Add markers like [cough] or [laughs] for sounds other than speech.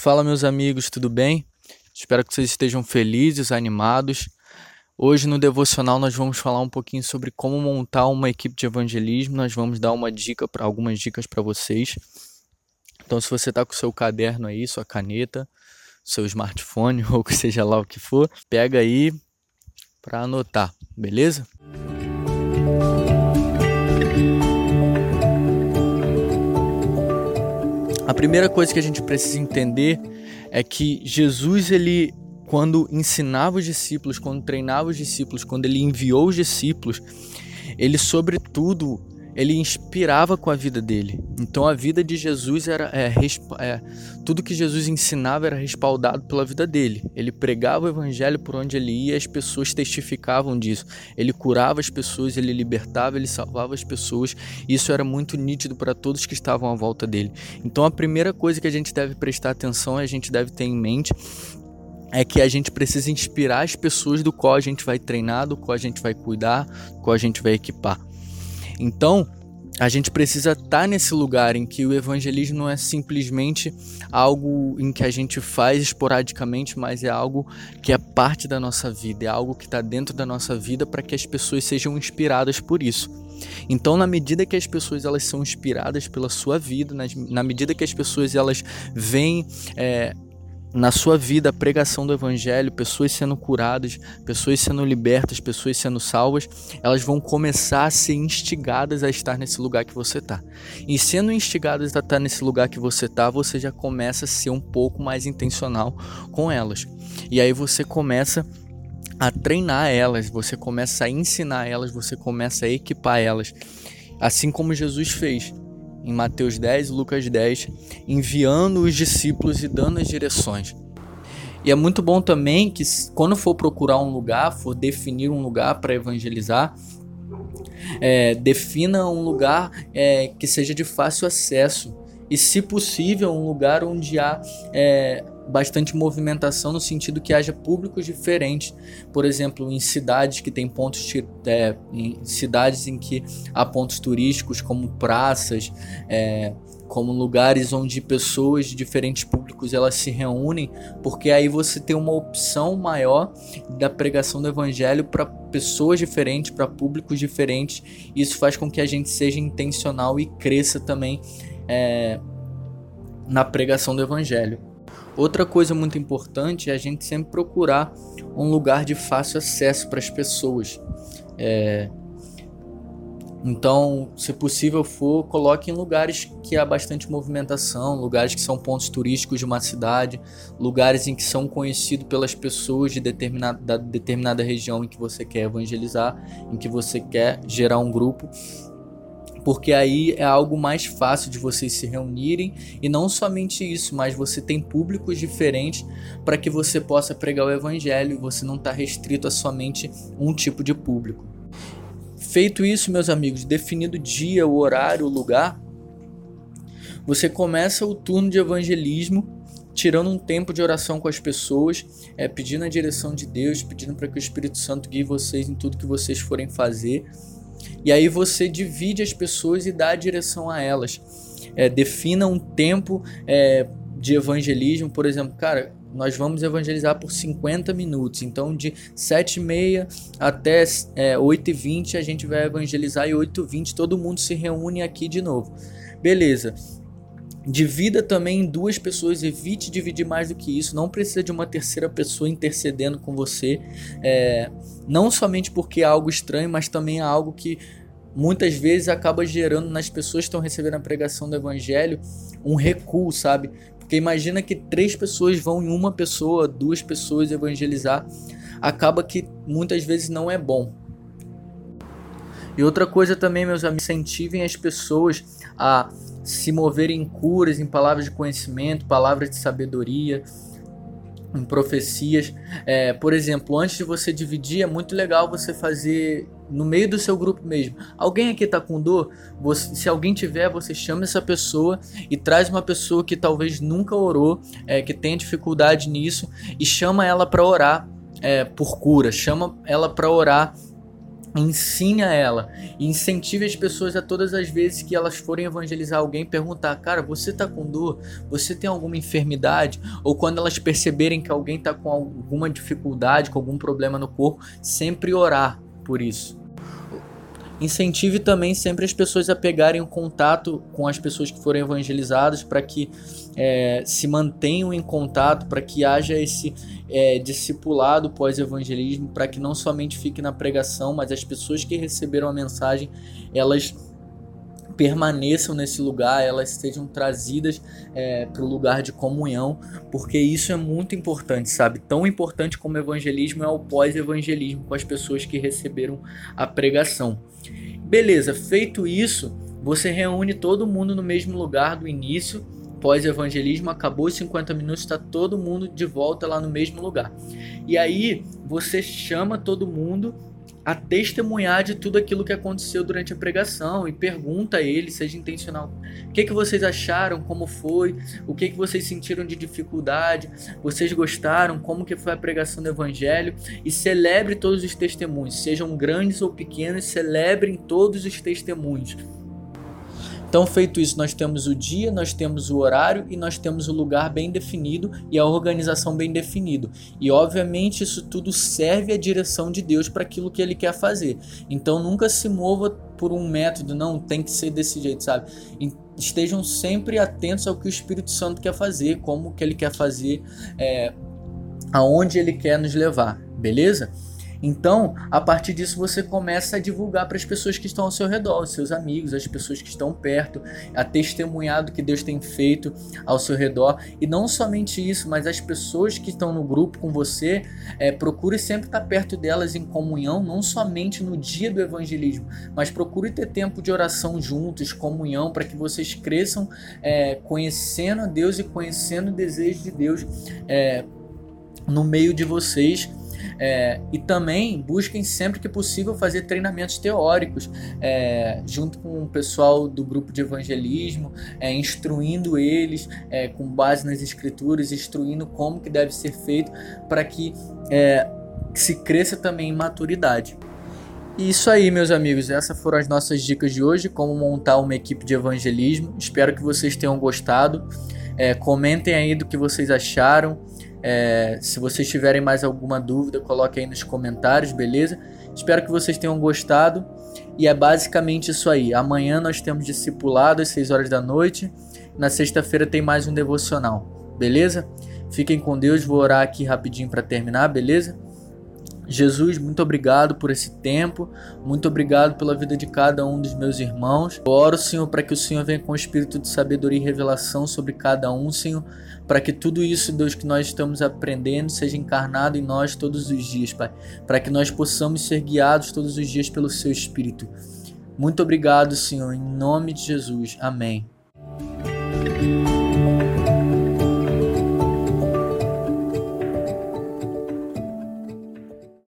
Fala, meus amigos, tudo bem? Espero que vocês estejam felizes, animados. Hoje no devocional nós vamos falar um pouquinho sobre como montar uma equipe de evangelismo. Nós vamos dar uma dica para algumas dicas para vocês. Então, se você está com seu caderno aí, sua caneta, seu smartphone [laughs] ou que seja lá o que for, pega aí para anotar, beleza? A primeira coisa que a gente precisa entender é que Jesus ele quando ensinava os discípulos, quando treinava os discípulos, quando ele enviou os discípulos, ele sobretudo ele inspirava com a vida dele. Então a vida de Jesus era é, é, tudo que Jesus ensinava era respaldado pela vida dele. Ele pregava o evangelho por onde ele ia, as pessoas testificavam disso. Ele curava as pessoas, ele libertava, ele salvava as pessoas. Isso era muito nítido para todos que estavam à volta dele. Então a primeira coisa que a gente deve prestar atenção, a gente deve ter em mente é que a gente precisa inspirar as pessoas do qual a gente vai treinar, do qual a gente vai cuidar, do qual a gente vai equipar. Então, a gente precisa estar tá nesse lugar em que o evangelismo não é simplesmente algo em que a gente faz esporadicamente, mas é algo que é parte da nossa vida, é algo que está dentro da nossa vida para que as pessoas sejam inspiradas por isso. Então, na medida que as pessoas elas são inspiradas pela sua vida, na medida que as pessoas elas veem é, na sua vida a pregação do evangelho, pessoas sendo curadas, pessoas sendo libertas, pessoas sendo salvas, elas vão começar a ser instigadas a estar nesse lugar que você está. E sendo instigadas a estar nesse lugar que você está, você já começa a ser um pouco mais intencional com elas. E aí você começa a treinar elas, você começa a ensinar elas, você começa a equipar elas, assim como Jesus fez em Mateus 10 Lucas 10, enviando os discípulos e dando as direções. E é muito bom também que quando for procurar um lugar, for definir um lugar para evangelizar, é, defina um lugar é, que seja de fácil acesso e, se possível, um lugar onde há é, bastante movimentação no sentido que haja públicos diferentes. Por exemplo, em cidades que tem pontos é, em cidades em que há pontos turísticos como praças, é, como lugares onde pessoas de diferentes públicos elas se reúnem, porque aí você tem uma opção maior da pregação do evangelho para pessoas diferentes, para públicos diferentes. Isso faz com que a gente seja intencional e cresça também é, na pregação do evangelho. Outra coisa muito importante é a gente sempre procurar um lugar de fácil acesso para as pessoas. É... Então, se possível for, coloque em lugares que há bastante movimentação, lugares que são pontos turísticos de uma cidade, lugares em que são conhecidos pelas pessoas de determinada, da determinada região em que você quer evangelizar, em que você quer gerar um grupo porque aí é algo mais fácil de vocês se reunirem e não somente isso, mas você tem públicos diferentes para que você possa pregar o evangelho e você não está restrito a somente um tipo de público. Feito isso, meus amigos, definido o dia, o horário, o lugar, você começa o turno de evangelismo tirando um tempo de oração com as pessoas, é, pedindo a direção de Deus, pedindo para que o Espírito Santo guie vocês em tudo que vocês forem fazer e aí você divide as pessoas e dá a direção a elas. É, defina um tempo é, de evangelismo, por exemplo, cara, nós vamos evangelizar por 50 minutos. Então, de 7h30 até é, 8h20 a gente vai evangelizar e 8h20 todo mundo se reúne aqui de novo. Beleza. Divida também em duas pessoas, evite dividir mais do que isso. Não precisa de uma terceira pessoa intercedendo com você. É, não somente porque é algo estranho, mas também é algo que muitas vezes acaba gerando nas pessoas que estão recebendo a pregação do evangelho um recuo, sabe? Porque imagina que três pessoas vão em uma pessoa, duas pessoas evangelizar, acaba que muitas vezes não é bom. E outra coisa também, meus amigos, incentivem as pessoas a se mover em curas, em palavras de conhecimento, palavras de sabedoria, em profecias. É, por exemplo, antes de você dividir, é muito legal você fazer no meio do seu grupo mesmo. Alguém aqui está com dor? Você, se alguém tiver, você chama essa pessoa e traz uma pessoa que talvez nunca orou, é, que tem dificuldade nisso, e chama ela para orar é, por cura, chama ela para orar ensine a ela incentive as pessoas a todas as vezes que elas forem evangelizar alguém perguntar, cara, você tá com dor? Você tem alguma enfermidade? Ou quando elas perceberem que alguém tá com alguma dificuldade, com algum problema no corpo, sempre orar por isso. Incentive também sempre as pessoas a pegarem o contato com as pessoas que foram evangelizadas para que é, se mantenham em contato, para que haja esse é, discipulado pós-evangelismo, para que não somente fique na pregação, mas as pessoas que receberam a mensagem elas permaneçam nesse lugar, elas sejam trazidas é, para o lugar de comunhão, porque isso é muito importante, sabe? Tão importante como o evangelismo é o pós-evangelismo com as pessoas que receberam a pregação. Beleza, feito isso, você reúne todo mundo no mesmo lugar do início, pós-evangelismo, acabou os 50 minutos, está todo mundo de volta lá no mesmo lugar. E aí você chama todo mundo a testemunhar de tudo aquilo que aconteceu durante a pregação e pergunta a ele, seja intencional, o que, que vocês acharam, como foi, o que, que vocês sentiram de dificuldade, vocês gostaram, como que foi a pregação do evangelho? E celebre todos os testemunhos, sejam grandes ou pequenos, celebrem todos os testemunhos. Então, feito isso, nós temos o dia, nós temos o horário e nós temos o lugar bem definido e a organização bem definido. E obviamente isso tudo serve à direção de Deus para aquilo que ele quer fazer. Então, nunca se mova por um método, não tem que ser desse jeito, sabe? Estejam sempre atentos ao que o Espírito Santo quer fazer, como que ele quer fazer, é, aonde ele quer nos levar, beleza? Então, a partir disso, você começa a divulgar para as pessoas que estão ao seu redor, os seus amigos, as pessoas que estão perto, a testemunhar do que Deus tem feito ao seu redor. E não somente isso, mas as pessoas que estão no grupo com você, é, procure sempre estar perto delas em comunhão, não somente no dia do evangelismo, mas procure ter tempo de oração juntos, comunhão, para que vocês cresçam é, conhecendo Deus e conhecendo o desejo de Deus é, no meio de vocês é, e também busquem sempre que possível fazer treinamentos teóricos é, junto com o pessoal do grupo de evangelismo, é, instruindo eles é, com base nas escrituras, instruindo como que deve ser feito para que é, se cresça também em maturidade. E isso aí, meus amigos, essas foram as nossas dicas de hoje, como montar uma equipe de evangelismo. Espero que vocês tenham gostado. É, comentem aí do que vocês acharam. É, se vocês tiverem mais alguma dúvida, coloque aí nos comentários, beleza? Espero que vocês tenham gostado. E é basicamente isso aí. Amanhã nós temos discipulado às 6 horas da noite. Na sexta-feira tem mais um devocional, beleza? Fiquem com Deus, vou orar aqui rapidinho para terminar, beleza? Jesus, muito obrigado por esse tempo, muito obrigado pela vida de cada um dos meus irmãos. Eu oro, Senhor, para que o Senhor venha com o espírito de sabedoria e revelação sobre cada um, Senhor, para que tudo isso, Deus, que nós estamos aprendendo seja encarnado em nós todos os dias, Pai, para que nós possamos ser guiados todos os dias pelo Seu Espírito. Muito obrigado, Senhor, em nome de Jesus. Amém.